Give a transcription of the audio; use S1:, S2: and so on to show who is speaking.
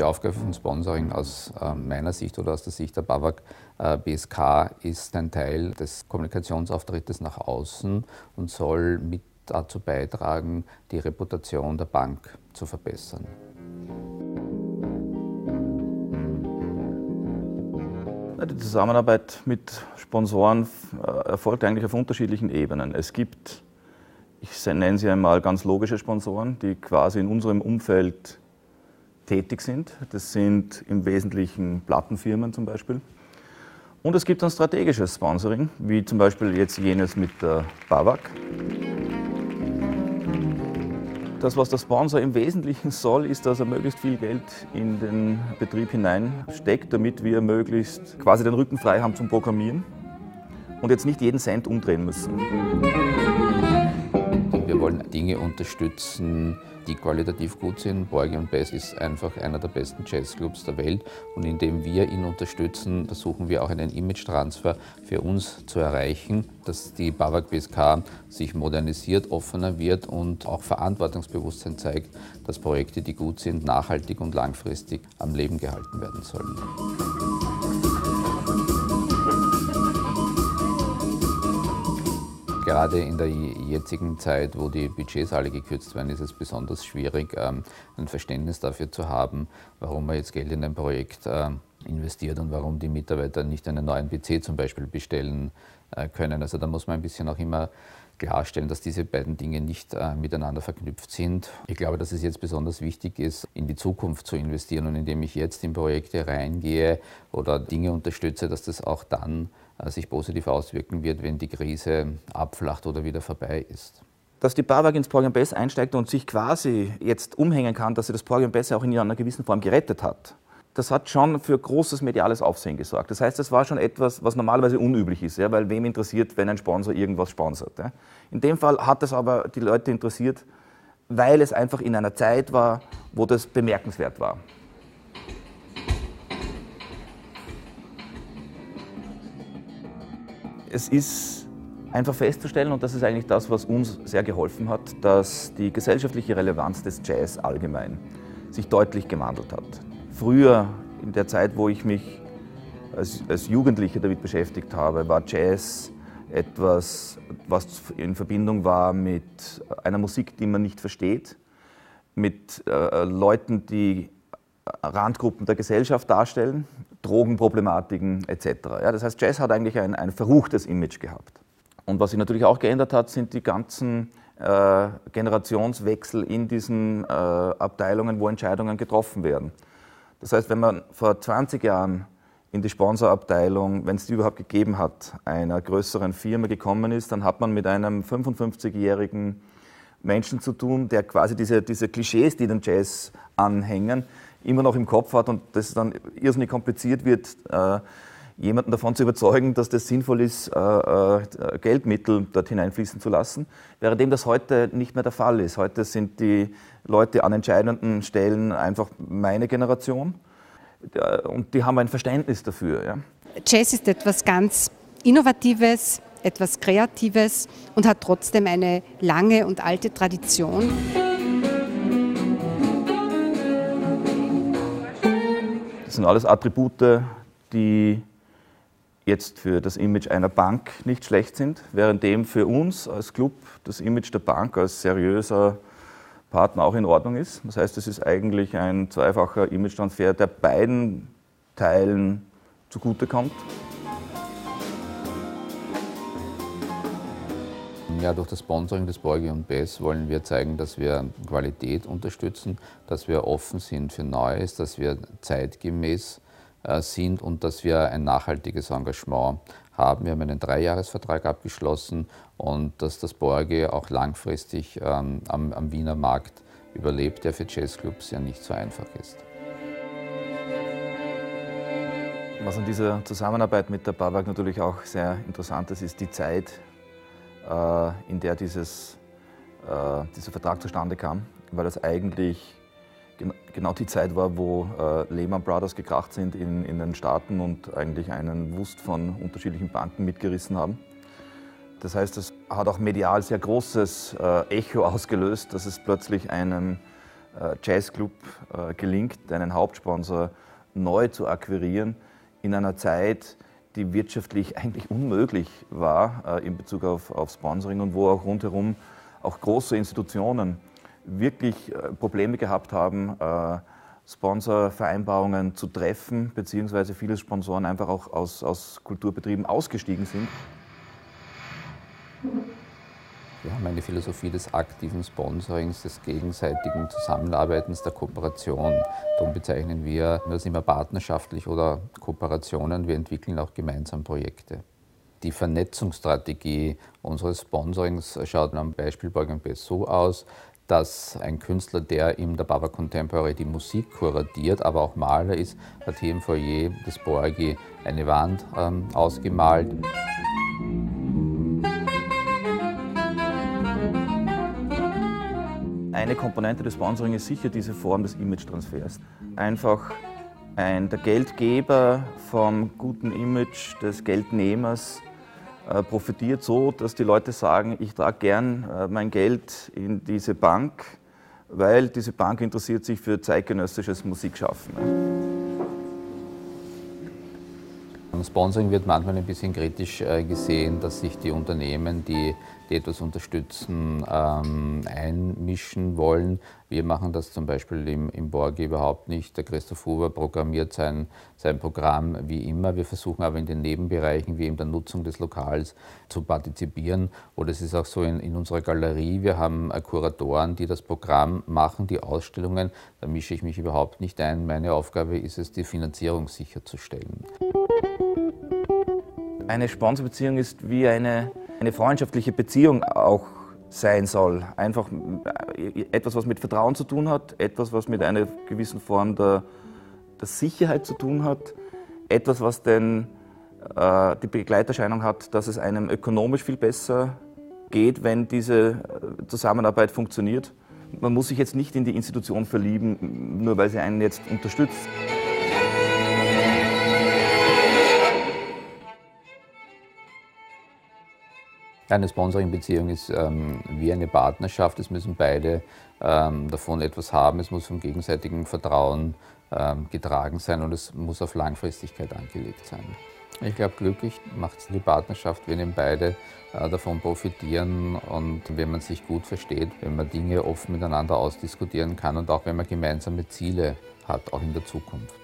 S1: Die Aufgabe von Sponsoring aus äh, meiner Sicht oder aus der Sicht der BAWAG äh, BSK ist ein Teil des Kommunikationsauftrittes nach außen und soll mit dazu beitragen, die Reputation der Bank zu verbessern.
S2: Die Zusammenarbeit mit Sponsoren äh, erfolgt eigentlich auf unterschiedlichen Ebenen. Es gibt, ich nenne sie einmal ganz logische Sponsoren, die quasi in unserem Umfeld tätig sind. Das sind im Wesentlichen Plattenfirmen zum Beispiel. Und es gibt ein strategisches Sponsoring, wie zum Beispiel jetzt jenes mit der BAWAG. Das, was der Sponsor im Wesentlichen soll, ist, dass er möglichst viel Geld in den Betrieb hineinsteckt, damit wir möglichst quasi den Rücken frei haben zum Programmieren und jetzt nicht jeden Cent umdrehen müssen.
S1: Wir wollen Dinge unterstützen, die qualitativ gut sind. Borgi und Bess ist einfach einer der besten Jazzclubs der Welt und indem wir ihn unterstützen, versuchen wir auch einen Image-Transfer für uns zu erreichen, dass die Bavak BSK sich modernisiert, offener wird und auch Verantwortungsbewusstsein zeigt, dass Projekte, die gut sind, nachhaltig und langfristig am Leben gehalten werden sollen. Gerade in der jetzigen Zeit, wo die Budgets alle gekürzt werden, ist es besonders schwierig, ähm, ein Verständnis dafür zu haben, warum man jetzt Geld in ein Projekt äh, investiert und warum die Mitarbeiter nicht einen neuen PC zum Beispiel bestellen äh, können. Also da muss man ein bisschen auch immer klarstellen, dass diese beiden Dinge nicht äh, miteinander verknüpft sind. Ich glaube, dass es jetzt besonders wichtig ist, in die Zukunft zu investieren und indem ich jetzt in Projekte reingehe oder Dinge unterstütze, dass das auch dann sich positiv auswirken wird, wenn die Krise abflacht oder wieder vorbei ist.
S2: Dass die BAWAG ins Program Bess einsteigt und sich quasi jetzt umhängen kann, dass sie das Program Bess auch in einer gewissen Form gerettet hat, das hat schon für großes mediales Aufsehen gesorgt. Das heißt, das war schon etwas, was normalerweise unüblich ist, ja, weil wem interessiert, wenn ein Sponsor irgendwas sponsert. Ja. In dem Fall hat es aber die Leute interessiert, weil es einfach in einer Zeit war, wo das bemerkenswert war. Es ist einfach festzustellen, und das ist eigentlich das, was uns sehr geholfen hat, dass die gesellschaftliche Relevanz des Jazz allgemein sich deutlich gewandelt hat. Früher, in der Zeit, wo ich mich als, als Jugendlicher damit beschäftigt habe, war Jazz etwas, was in Verbindung war mit einer Musik, die man nicht versteht, mit äh, Leuten, die Randgruppen der Gesellschaft darstellen, Drogenproblematiken etc. Ja, das heißt, Jazz hat eigentlich ein, ein verruchtes Image gehabt. Und was sich natürlich auch geändert hat, sind die ganzen äh, Generationswechsel in diesen äh, Abteilungen, wo Entscheidungen getroffen werden. Das heißt, wenn man vor 20 Jahren in die Sponsorabteilung, wenn es die überhaupt gegeben hat, einer größeren Firma gekommen ist, dann hat man mit einem 55-jährigen Menschen zu tun, der quasi diese, diese Klischees, die den Jazz anhängen, immer noch im Kopf hat und das dann irrsinnig kompliziert wird, äh, jemanden davon zu überzeugen, dass das sinnvoll ist, äh, äh, Geldmittel dort hineinfließen zu lassen, währenddem das heute nicht mehr der Fall ist. Heute sind die Leute an entscheidenden Stellen einfach meine Generation und die haben ein Verständnis dafür. Ja.
S3: Jazz ist etwas ganz Innovatives, etwas Kreatives und hat trotzdem eine lange und alte Tradition.
S2: Das sind alles Attribute, die jetzt für das Image einer Bank nicht schlecht sind, währenddem für uns als Club das Image der Bank als seriöser Partner auch in Ordnung ist. Das heißt, es ist eigentlich ein zweifacher Image-Transfer, der beiden Teilen zugutekommt.
S1: Ja, durch das Sponsoring des Borgi und Bess wollen wir zeigen, dass wir Qualität unterstützen, dass wir offen sind für Neues, dass wir zeitgemäß äh, sind und dass wir ein nachhaltiges Engagement haben. Wir haben einen Dreijahresvertrag abgeschlossen und dass das Borgi auch langfristig ähm, am, am Wiener Markt überlebt, der für Jazzclubs ja nicht so einfach ist.
S2: Was an dieser Zusammenarbeit mit der BAWAG natürlich auch sehr interessant ist, ist die Zeit, in der dieses, äh, dieser Vertrag zustande kam, weil das eigentlich genau die Zeit war, wo äh, Lehman Brothers gekracht sind in, in den Staaten und eigentlich einen Wust von unterschiedlichen Banken mitgerissen haben. Das heißt, es hat auch medial sehr großes Echo ausgelöst, dass es plötzlich einen äh, Jazzclub äh, gelingt, einen Hauptsponsor neu zu akquirieren in einer Zeit, die wirtschaftlich eigentlich unmöglich war äh, in Bezug auf, auf Sponsoring und wo auch rundherum auch große Institutionen wirklich Probleme gehabt haben, Sponsorvereinbarungen zu treffen, beziehungsweise viele Sponsoren einfach auch aus, aus Kulturbetrieben ausgestiegen sind.
S1: Wir haben eine Philosophie des aktiven Sponsorings, des gegenseitigen Zusammenarbeitens, der Kooperation. Darum bezeichnen wir das immer partnerschaftlich oder Kooperationen. Wir entwickeln auch gemeinsam Projekte. Die Vernetzungsstrategie unseres Sponsorings schaut am Beispiel Borg Best so aus, dass ein Künstler, der in der Baba Contemporary die Musik kuratiert, aber auch Maler ist, hat hier im Foyer des Borgi eine Wand ähm, ausgemalt.
S2: Eine Komponente des Sponsoring ist sicher diese Form des Image-Transfers. Einfach ein, der Geldgeber vom guten Image des Geldnehmers äh, profitiert so, dass die Leute sagen, ich trage gern äh, mein Geld in diese Bank, weil diese Bank interessiert sich für zeitgenössisches Musikschaffen.
S1: Sponsoring wird manchmal ein bisschen kritisch äh, gesehen, dass sich die Unternehmen, die, die etwas unterstützen, ähm, einmischen wollen. Wir machen das zum Beispiel im, im Borg überhaupt nicht. Der Christoph Huber programmiert sein, sein Programm wie immer. Wir versuchen aber in den Nebenbereichen wie in der Nutzung des Lokals zu partizipieren. Oder es ist auch so in, in unserer Galerie, wir haben äh, Kuratoren, die das Programm machen, die Ausstellungen. Da mische ich mich überhaupt nicht ein. Meine Aufgabe ist es, die Finanzierung sicherzustellen.
S2: Eine Sponsorbeziehung ist wie eine, eine freundschaftliche Beziehung auch sein soll. Einfach äh, etwas, was mit Vertrauen zu tun hat, etwas, was mit einer gewissen Form der, der Sicherheit zu tun hat, etwas, was den, äh, die Begleiterscheinung hat, dass es einem ökonomisch viel besser geht, wenn diese äh, Zusammenarbeit funktioniert. Man muss sich jetzt nicht in die Institution verlieben, nur weil sie einen jetzt unterstützt.
S1: Eine Sponsoring-Beziehung ist ähm, wie eine Partnerschaft. Es müssen beide ähm, davon etwas haben. Es muss vom gegenseitigen Vertrauen ähm, getragen sein und es muss auf Langfristigkeit angelegt sein. Ich glaube, glücklich macht es die Partnerschaft, wenn beide äh, davon profitieren und wenn man sich gut versteht, wenn man Dinge offen miteinander ausdiskutieren kann und auch wenn man gemeinsame Ziele hat, auch in der Zukunft.